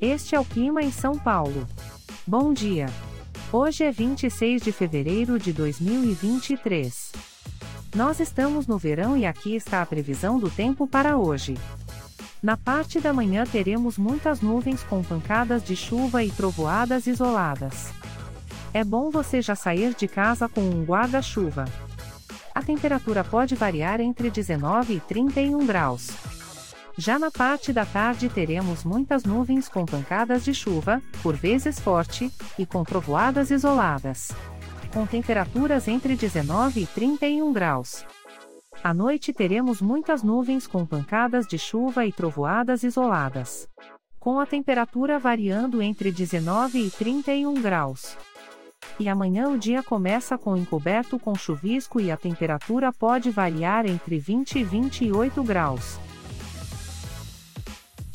Este é o clima em São Paulo. Bom dia. Hoje é 26 de fevereiro de 2023. Nós estamos no verão e aqui está a previsão do tempo para hoje. Na parte da manhã teremos muitas nuvens com pancadas de chuva e trovoadas isoladas. É bom você já sair de casa com um guarda-chuva. A temperatura pode variar entre 19 e 31 graus. Já na parte da tarde teremos muitas nuvens com pancadas de chuva, por vezes forte, e com trovoadas isoladas. Com temperaturas entre 19 e 31 graus. À noite teremos muitas nuvens com pancadas de chuva e trovoadas isoladas. Com a temperatura variando entre 19 e 31 graus. E amanhã o dia começa com encoberto com chuvisco e a temperatura pode variar entre 20 e 28 graus.